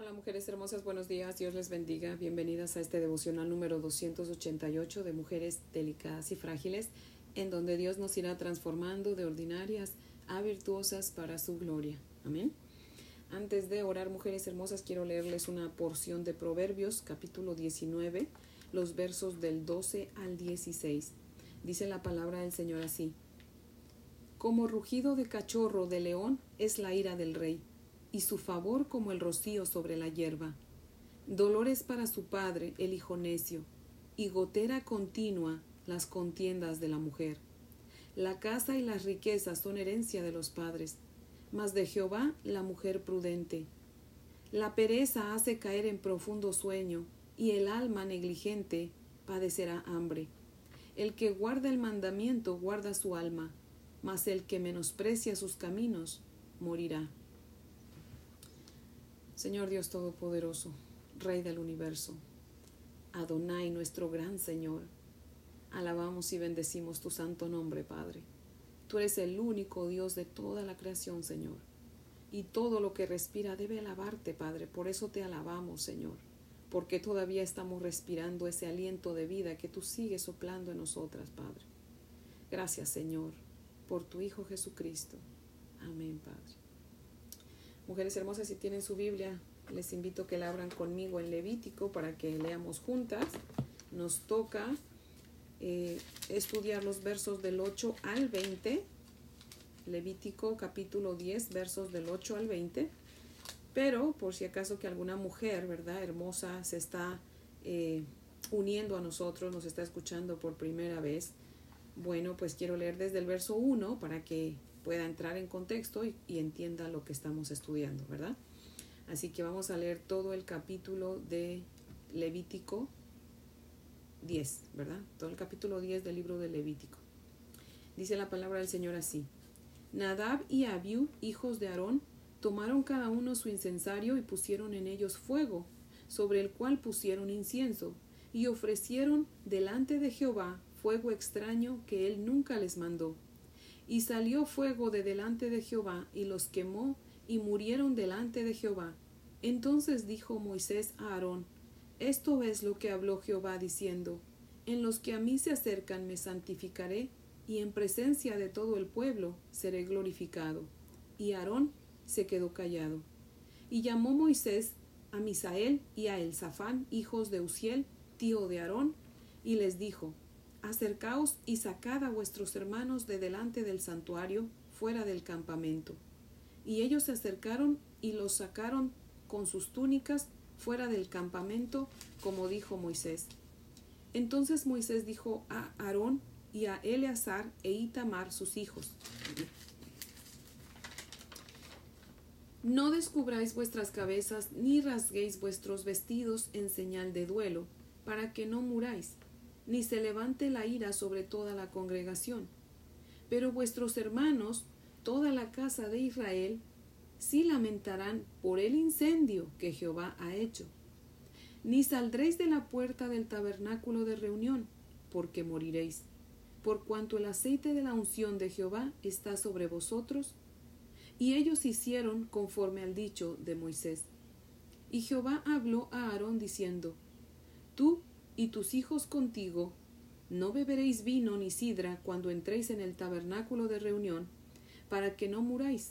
Hola mujeres hermosas, buenos días, Dios les bendiga. Bienvenidas a este devocional número 288 de mujeres delicadas y frágiles, en donde Dios nos irá transformando de ordinarias a virtuosas para su gloria. Amén. Antes de orar, mujeres hermosas, quiero leerles una porción de Proverbios, capítulo 19, los versos del 12 al 16. Dice la palabra del Señor así. Como rugido de cachorro de león es la ira del rey y su favor como el rocío sobre la hierba. Dolores para su padre, el hijo necio, y gotera continua las contiendas de la mujer. La casa y las riquezas son herencia de los padres, mas de Jehová la mujer prudente. La pereza hace caer en profundo sueño, y el alma negligente padecerá hambre. El que guarda el mandamiento guarda su alma, mas el que menosprecia sus caminos morirá. Señor Dios Todopoderoso, Rey del universo, Adonai, nuestro gran Señor, alabamos y bendecimos tu santo nombre, Padre. Tú eres el único Dios de toda la creación, Señor. Y todo lo que respira debe alabarte, Padre. Por eso te alabamos, Señor. Porque todavía estamos respirando ese aliento de vida que tú sigues soplando en nosotras, Padre. Gracias, Señor, por tu Hijo Jesucristo. Amén, Padre. Mujeres hermosas, si tienen su Biblia, les invito a que la abran conmigo en Levítico para que leamos juntas. Nos toca eh, estudiar los versos del 8 al 20. Levítico capítulo 10, versos del 8 al 20. Pero por si acaso que alguna mujer, ¿verdad? Hermosa se está eh, uniendo a nosotros, nos está escuchando por primera vez. Bueno, pues quiero leer desde el verso 1 para que pueda entrar en contexto y, entienda lo que estamos estudiando, ¿verdad? Así que vamos a leer todo el capítulo de Levítico 10, ¿verdad? Todo el capítulo 10 del libro de Levítico. Dice la palabra del Señor así. Nadab y Abiú, hijos de Aarón, tomaron cada uno su incensario y pusieron en ellos fuego, sobre el cual pusieron incienso, y ofrecieron delante de Jehová fuego extraño que él nunca les mandó y salió fuego de delante de Jehová, y los quemó, y murieron delante de Jehová. Entonces dijo Moisés a Aarón, Esto es lo que habló Jehová diciendo, En los que a mí se acercan me santificaré, y en presencia de todo el pueblo seré glorificado. Y Aarón se quedó callado. Y llamó Moisés a Misael y a Elzafán, hijos de Uziel, tío de Aarón, y les dijo, Acercaos y sacad a vuestros hermanos de delante del santuario, fuera del campamento. Y ellos se acercaron y los sacaron con sus túnicas fuera del campamento, como dijo Moisés. Entonces Moisés dijo a Aarón y a Eleazar e Itamar sus hijos. No descubráis vuestras cabezas ni rasguéis vuestros vestidos en señal de duelo, para que no muráis ni se levante la ira sobre toda la congregación. Pero vuestros hermanos, toda la casa de Israel, sí lamentarán por el incendio que Jehová ha hecho. Ni saldréis de la puerta del tabernáculo de reunión, porque moriréis, por cuanto el aceite de la unción de Jehová está sobre vosotros. Y ellos hicieron conforme al dicho de Moisés. Y Jehová habló a Aarón diciendo, Tú y tus hijos contigo, no beberéis vino ni sidra cuando entréis en el tabernáculo de reunión, para que no muráis.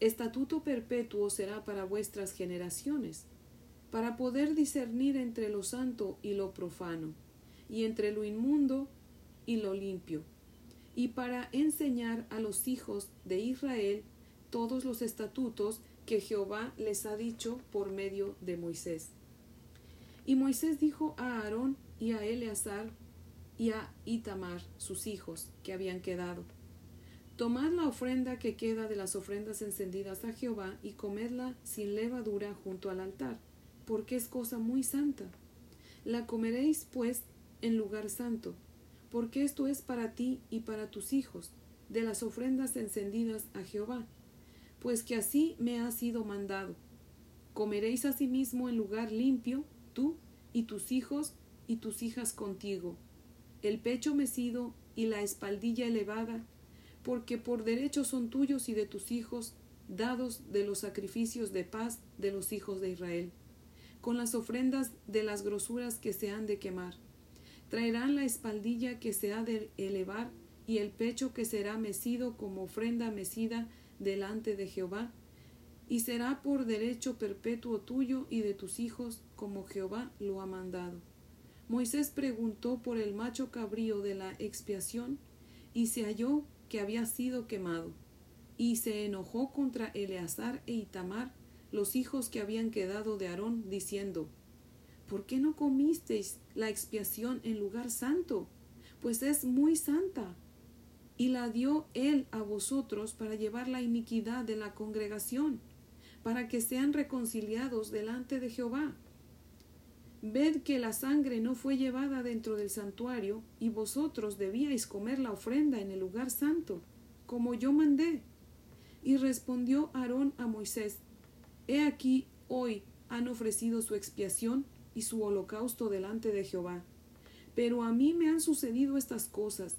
Estatuto perpetuo será para vuestras generaciones, para poder discernir entre lo santo y lo profano, y entre lo inmundo y lo limpio, y para enseñar a los hijos de Israel todos los estatutos que Jehová les ha dicho por medio de Moisés. Y Moisés dijo a Aarón y a Eleazar y a Itamar, sus hijos, que habían quedado, Tomad la ofrenda que queda de las ofrendas encendidas a Jehová y comedla sin levadura junto al altar, porque es cosa muy santa. La comeréis, pues, en lugar santo, porque esto es para ti y para tus hijos, de las ofrendas encendidas a Jehová, pues que así me ha sido mandado. Comeréis asimismo en lugar limpio, tú y tus hijos y tus hijas contigo, el pecho mecido y la espaldilla elevada, porque por derecho son tuyos y de tus hijos, dados de los sacrificios de paz de los hijos de Israel, con las ofrendas de las grosuras que se han de quemar. Traerán la espaldilla que se ha de elevar y el pecho que será mecido como ofrenda mecida delante de Jehová, y será por derecho perpetuo tuyo y de tus hijos, como Jehová lo ha mandado. Moisés preguntó por el macho cabrío de la expiación, y se halló que había sido quemado, y se enojó contra Eleazar e Itamar, los hijos que habían quedado de Aarón, diciendo, ¿Por qué no comisteis la expiación en lugar santo? Pues es muy santa. Y la dio él a vosotros para llevar la iniquidad de la congregación, para que sean reconciliados delante de Jehová. Ved que la sangre no fue llevada dentro del santuario, y vosotros debíais comer la ofrenda en el lugar santo, como yo mandé. Y respondió Aarón a Moisés, He aquí hoy han ofrecido su expiación y su holocausto delante de Jehová. Pero a mí me han sucedido estas cosas,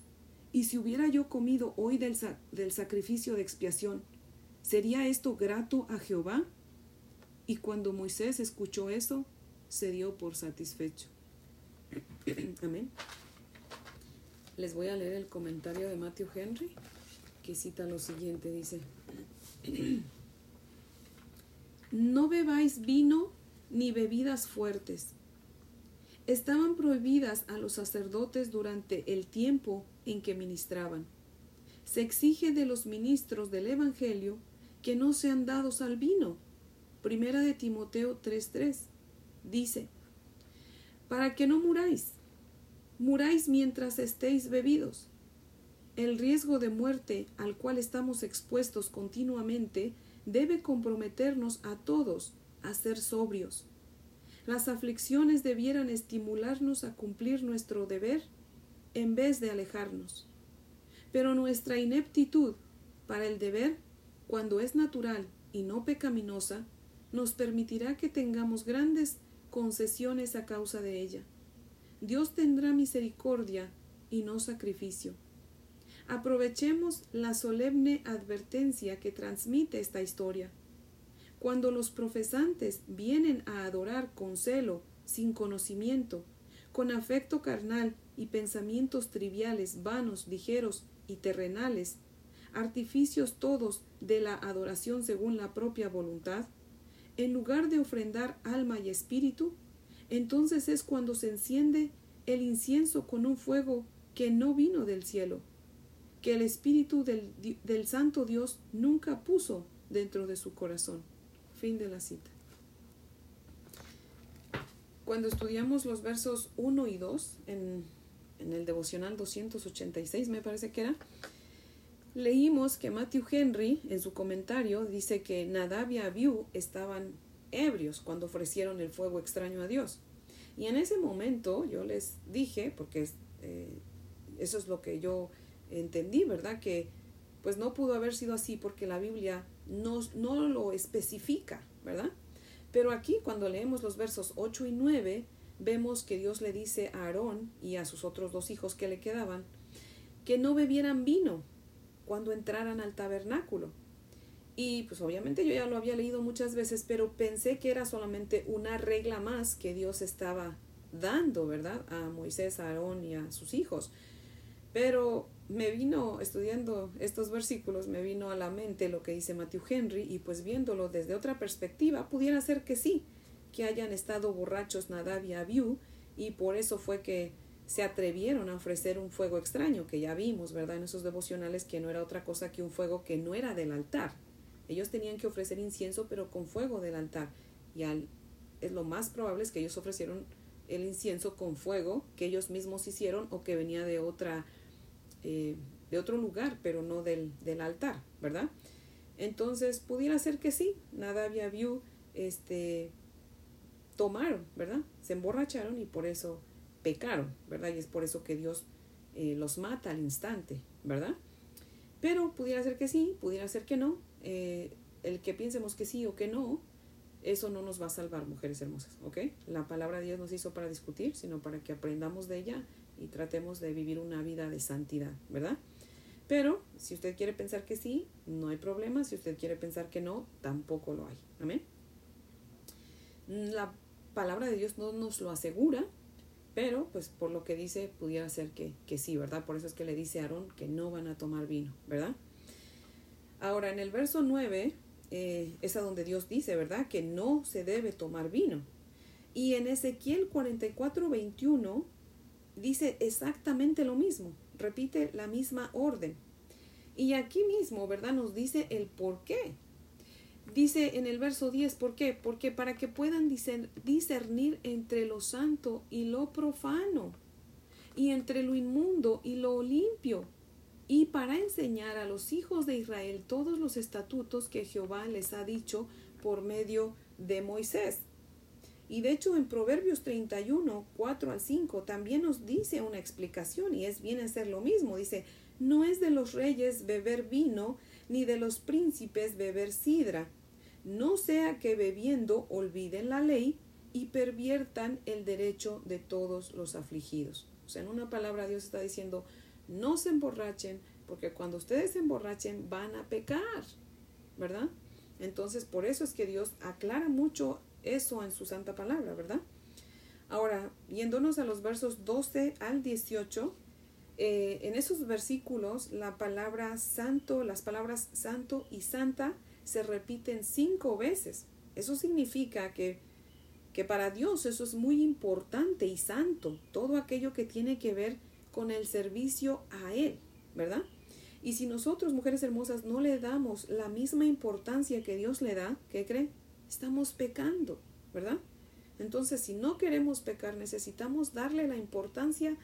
y si hubiera yo comido hoy del, del sacrificio de expiación, ¿sería esto grato a Jehová? Y cuando Moisés escuchó eso, se dio por satisfecho. Amén. Les voy a leer el comentario de Matthew Henry, que cita lo siguiente, dice, no bebáis vino ni bebidas fuertes. Estaban prohibidas a los sacerdotes durante el tiempo en que ministraban. Se exige de los ministros del Evangelio que no sean dados al vino. Primera de Timoteo 3:3 dice, para que no muráis, muráis mientras estéis bebidos. El riesgo de muerte al cual estamos expuestos continuamente debe comprometernos a todos a ser sobrios. Las aflicciones debieran estimularnos a cumplir nuestro deber en vez de alejarnos. Pero nuestra ineptitud para el deber, cuando es natural y no pecaminosa, nos permitirá que tengamos grandes concesiones a causa de ella. Dios tendrá misericordia y no sacrificio. Aprovechemos la solemne advertencia que transmite esta historia. Cuando los profesantes vienen a adorar con celo, sin conocimiento, con afecto carnal y pensamientos triviales, vanos, ligeros y terrenales, artificios todos de la adoración según la propia voluntad, en lugar de ofrendar alma y espíritu, entonces es cuando se enciende el incienso con un fuego que no vino del cielo, que el espíritu del, del santo Dios nunca puso dentro de su corazón. Fin de la cita. Cuando estudiamos los versos 1 y 2 en, en el devocional 286, me parece que era, leímos que Matthew Henry, en su comentario, dice que Nadab y Abiú estaban ebrios cuando ofrecieron el fuego extraño a Dios. Y en ese momento yo les dije, porque eh, eso es lo que yo entendí, ¿verdad? Que pues no pudo haber sido así porque la Biblia no, no lo especifica, ¿verdad? Pero aquí cuando leemos los versos 8 y 9, vemos que Dios le dice a Aarón y a sus otros dos hijos que le quedaban que no bebieran vino cuando entraran al tabernáculo. Y pues obviamente yo ya lo había leído muchas veces, pero pensé que era solamente una regla más que Dios estaba dando, ¿verdad? A Moisés, a Aarón y a sus hijos. Pero me vino, estudiando estos versículos, me vino a la mente lo que dice Matthew Henry y pues viéndolo desde otra perspectiva, pudiera ser que sí, que hayan estado borrachos Nadab y Abiú y por eso fue que se atrevieron a ofrecer un fuego extraño, que ya vimos, ¿verdad? En esos devocionales que no era otra cosa que un fuego que no era del altar. Ellos tenían que ofrecer incienso, pero con fuego del altar. Y al, es lo más probable es que ellos ofrecieron el incienso con fuego que ellos mismos hicieron o que venía de otra eh, de otro lugar, pero no del, del, altar, ¿verdad? Entonces pudiera ser que sí, nada había vio, este, tomaron, ¿verdad? Se emborracharon y por eso pecaron, ¿verdad? Y es por eso que Dios eh, los mata al instante, ¿verdad? Pero pudiera ser que sí, pudiera ser que no. Eh, el que piensemos que sí o que no, eso no nos va a salvar, mujeres hermosas, ¿ok? La palabra de Dios nos hizo para discutir, sino para que aprendamos de ella y tratemos de vivir una vida de santidad, ¿verdad? Pero si usted quiere pensar que sí, no hay problema. Si usted quiere pensar que no, tampoco lo hay. Amén. La palabra de Dios no nos lo asegura, pero pues por lo que dice pudiera ser que, que sí, ¿verdad? Por eso es que le dice a Aarón que no van a tomar vino, ¿verdad? Ahora en el verso 9 eh, es a donde Dios dice, ¿verdad? Que no se debe tomar vino. Y en Ezequiel 44, 21 dice exactamente lo mismo, repite la misma orden. Y aquí mismo, ¿verdad? Nos dice el por qué. Dice en el verso 10, ¿por qué? Porque para que puedan discernir entre lo santo y lo profano, y entre lo inmundo y lo limpio, y para enseñar a los hijos de Israel todos los estatutos que Jehová les ha dicho por medio de Moisés. Y de hecho en Proverbios 31, 4 al 5 también nos dice una explicación y es bien hacer lo mismo. Dice, no es de los reyes beber vino, ni de los príncipes beber sidra, no sea que bebiendo olviden la ley y perviertan el derecho de todos los afligidos. O sea, en una palabra Dios está diciendo, no se emborrachen, porque cuando ustedes se emborrachen van a pecar, ¿verdad? Entonces, por eso es que Dios aclara mucho eso en su santa palabra, ¿verdad? Ahora, yéndonos a los versos 12 al 18, eh, en esos versículos la palabra santo, las palabras santo y santa se repiten cinco veces. Eso significa que, que para Dios eso es muy importante y santo, todo aquello que tiene que ver con el servicio a Él, ¿verdad? Y si nosotros, mujeres hermosas, no le damos la misma importancia que Dios le da, ¿qué creen? Estamos pecando, ¿verdad? Entonces, si no queremos pecar, necesitamos darle la importancia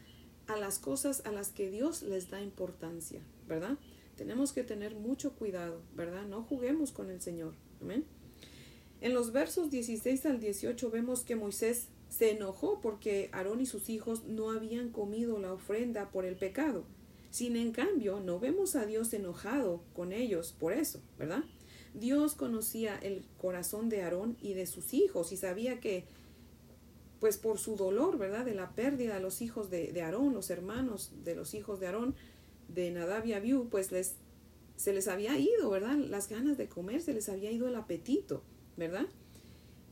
a las cosas a las que Dios les da importancia, ¿verdad? Tenemos que tener mucho cuidado, ¿verdad? No juguemos con el Señor. Amén. En los versos 16 al 18 vemos que Moisés se enojó porque Aarón y sus hijos no habían comido la ofrenda por el pecado. Sin en cambio, no vemos a Dios enojado con ellos por eso, ¿verdad? Dios conocía el corazón de Aarón y de sus hijos y sabía que, pues por su dolor, ¿verdad? De la pérdida de los hijos de, de Aarón, los hermanos de los hijos de Aarón, de Nadab y pues les, se les había ido, ¿verdad? Las ganas de comer, se les había ido el apetito, ¿verdad?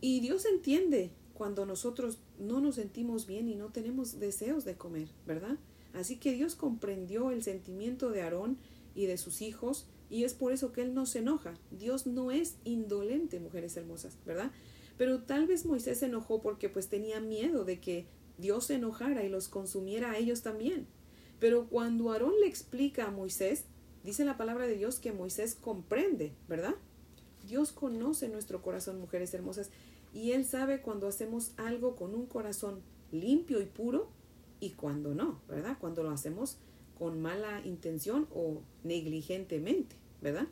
Y Dios entiende cuando nosotros no nos sentimos bien y no tenemos deseos de comer, ¿verdad? Así que Dios comprendió el sentimiento de Aarón y de sus hijos y es por eso que Él no se enoja. Dios no es indolente, mujeres hermosas, ¿verdad? Pero tal vez Moisés se enojó porque pues tenía miedo de que Dios se enojara y los consumiera a ellos también. Pero cuando Aarón le explica a Moisés, dice la palabra de Dios que Moisés comprende, ¿verdad? Dios conoce nuestro corazón, mujeres hermosas, y Él sabe cuando hacemos algo con un corazón limpio y puro y cuando no, ¿verdad? Cuando lo hacemos con mala intención o negligentemente, ¿verdad?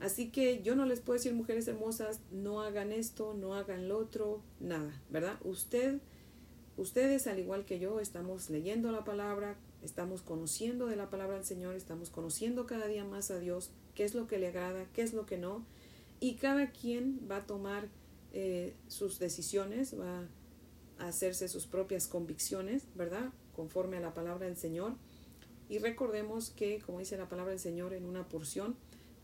Así que yo no les puedo decir, mujeres hermosas, no hagan esto, no hagan lo otro, nada, ¿verdad? Usted, ustedes, al igual que yo, estamos leyendo la palabra, estamos conociendo de la palabra del Señor, estamos conociendo cada día más a Dios, qué es lo que le agrada, qué es lo que no, y cada quien va a tomar eh, sus decisiones, va a hacerse sus propias convicciones, ¿verdad? Conforme a la palabra del Señor. Y recordemos que, como dice la palabra del Señor en una porción,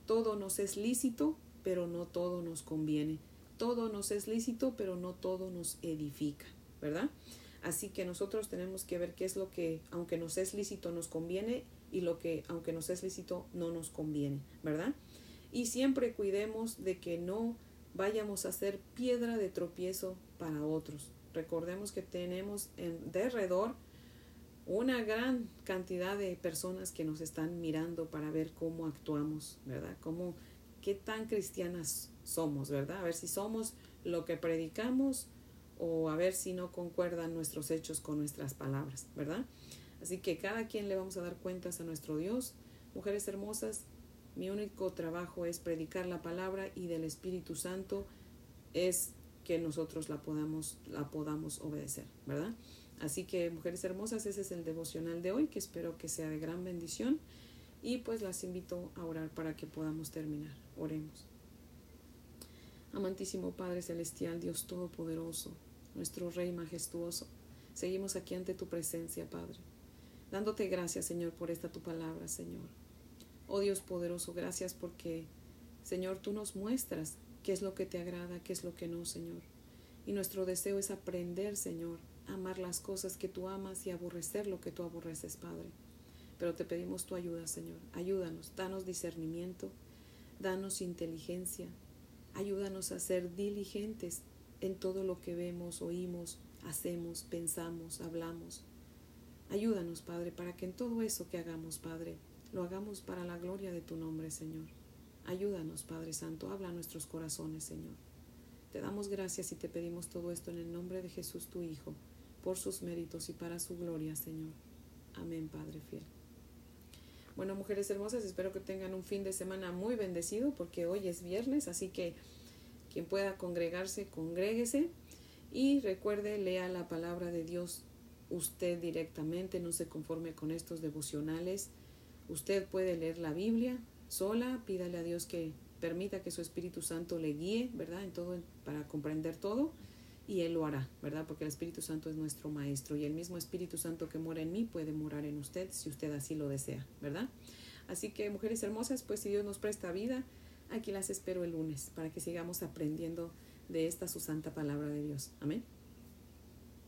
todo nos es lícito, pero no todo nos conviene. Todo nos es lícito, pero no todo nos edifica, ¿verdad? Así que nosotros tenemos que ver qué es lo que, aunque nos es lícito, nos conviene y lo que, aunque nos es lícito, no nos conviene, ¿verdad? Y siempre cuidemos de que no vayamos a ser piedra de tropiezo para otros. Recordemos que tenemos en derredor una gran cantidad de personas que nos están mirando para ver cómo actuamos, ¿verdad? Cómo, qué tan cristianas somos, ¿verdad? A ver si somos lo que predicamos o a ver si no concuerdan nuestros hechos con nuestras palabras, ¿verdad? Así que cada quien le vamos a dar cuentas a nuestro Dios. Mujeres hermosas, mi único trabajo es predicar la palabra y del Espíritu Santo es que nosotros la podamos, la podamos obedecer, ¿verdad? Así que, mujeres hermosas, ese es el devocional de hoy, que espero que sea de gran bendición. Y pues las invito a orar para que podamos terminar. Oremos. Amantísimo Padre Celestial, Dios Todopoderoso, nuestro Rey majestuoso, seguimos aquí ante tu presencia, Padre, dándote gracias, Señor, por esta tu palabra, Señor. Oh Dios poderoso, gracias porque, Señor, tú nos muestras qué es lo que te agrada, qué es lo que no, Señor. Y nuestro deseo es aprender, Señor, amar las cosas que tú amas y aborrecer lo que tú aborreces, Padre. Pero te pedimos tu ayuda, Señor. Ayúdanos, danos discernimiento, danos inteligencia, ayúdanos a ser diligentes en todo lo que vemos, oímos, hacemos, pensamos, hablamos. Ayúdanos, Padre, para que en todo eso que hagamos, Padre, lo hagamos para la gloria de tu nombre, Señor. Ayúdanos, Padre Santo, habla nuestros corazones, Señor. Te damos gracias y te pedimos todo esto en el nombre de Jesús, tu Hijo, por sus méritos y para su gloria, Señor. Amén, Padre fiel. Bueno, mujeres hermosas, espero que tengan un fin de semana muy bendecido porque hoy es viernes, así que quien pueda congregarse, congréguese y recuerde, lea la palabra de Dios usted directamente, no se conforme con estos devocionales. Usted puede leer la Biblia sola, pídale a Dios que permita que su Espíritu Santo le guíe, ¿verdad? En todo, para comprender todo, y Él lo hará, ¿verdad? Porque el Espíritu Santo es nuestro Maestro, y el mismo Espíritu Santo que mora en mí puede morar en usted si usted así lo desea, ¿verdad? Así que, mujeres hermosas, pues si Dios nos presta vida, aquí las espero el lunes para que sigamos aprendiendo de esta su santa palabra de Dios. Amén.